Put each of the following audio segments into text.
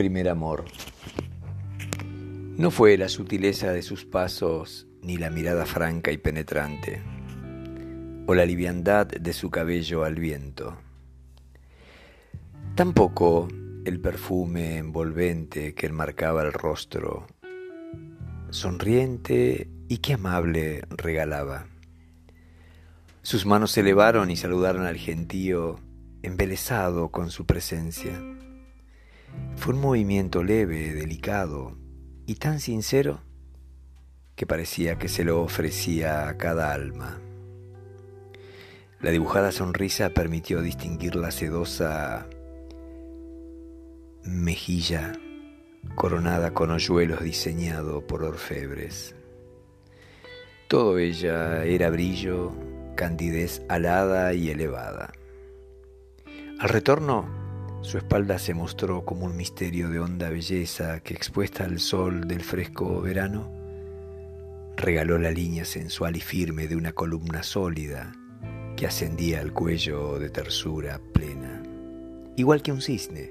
Primer amor. No fue la sutileza de sus pasos, ni la mirada franca y penetrante, o la liviandad de su cabello al viento. Tampoco el perfume envolvente que enmarcaba el rostro, sonriente y que amable regalaba. Sus manos se elevaron y saludaron al gentío, embelesado con su presencia. Fue un movimiento leve, delicado y tan sincero que parecía que se lo ofrecía a cada alma. La dibujada sonrisa permitió distinguir la sedosa mejilla coronada con hoyuelos diseñado por orfebres. Todo ella era brillo, candidez alada y elevada. Al retorno, su espalda se mostró como un misterio de honda belleza que expuesta al sol del fresco verano, regaló la línea sensual y firme de una columna sólida que ascendía al cuello de tersura plena, igual que un cisne.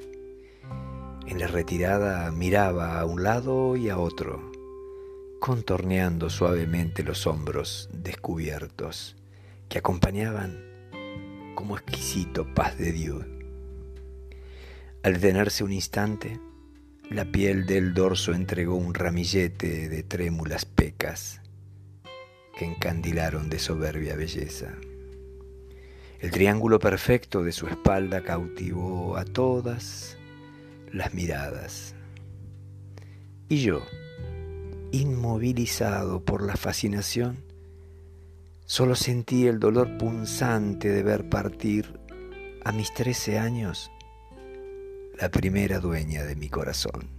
En la retirada miraba a un lado y a otro, contorneando suavemente los hombros descubiertos que acompañaban como exquisito paz de Dios. Al detenerse un instante, la piel del dorso entregó un ramillete de trémulas pecas que encandilaron de soberbia belleza. El triángulo perfecto de su espalda cautivó a todas las miradas. Y yo, inmovilizado por la fascinación, solo sentí el dolor punzante de ver partir a mis trece años la primera dueña de mi corazón.